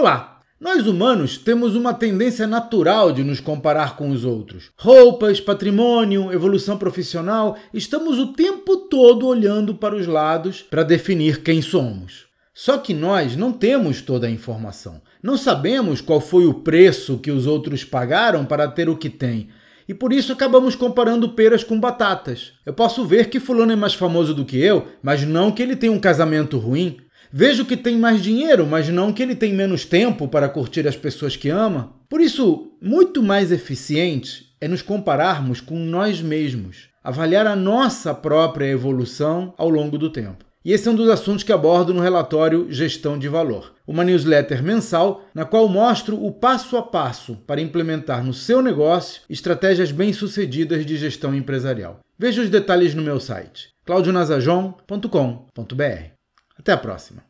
Olá! Nós humanos temos uma tendência natural de nos comparar com os outros. Roupas, patrimônio, evolução profissional, estamos o tempo todo olhando para os lados para definir quem somos. Só que nós não temos toda a informação. Não sabemos qual foi o preço que os outros pagaram para ter o que têm. E por isso acabamos comparando peras com batatas. Eu posso ver que Fulano é mais famoso do que eu, mas não que ele tenha um casamento ruim. Vejo que tem mais dinheiro, mas não que ele tem menos tempo para curtir as pessoas que ama. Por isso, muito mais eficiente é nos compararmos com nós mesmos, avaliar a nossa própria evolução ao longo do tempo. E esse é um dos assuntos que abordo no relatório Gestão de Valor, uma newsletter mensal na qual mostro o passo a passo para implementar no seu negócio estratégias bem-sucedidas de gestão empresarial. Veja os detalhes no meu site claudionazajon.com.br. Até a próxima!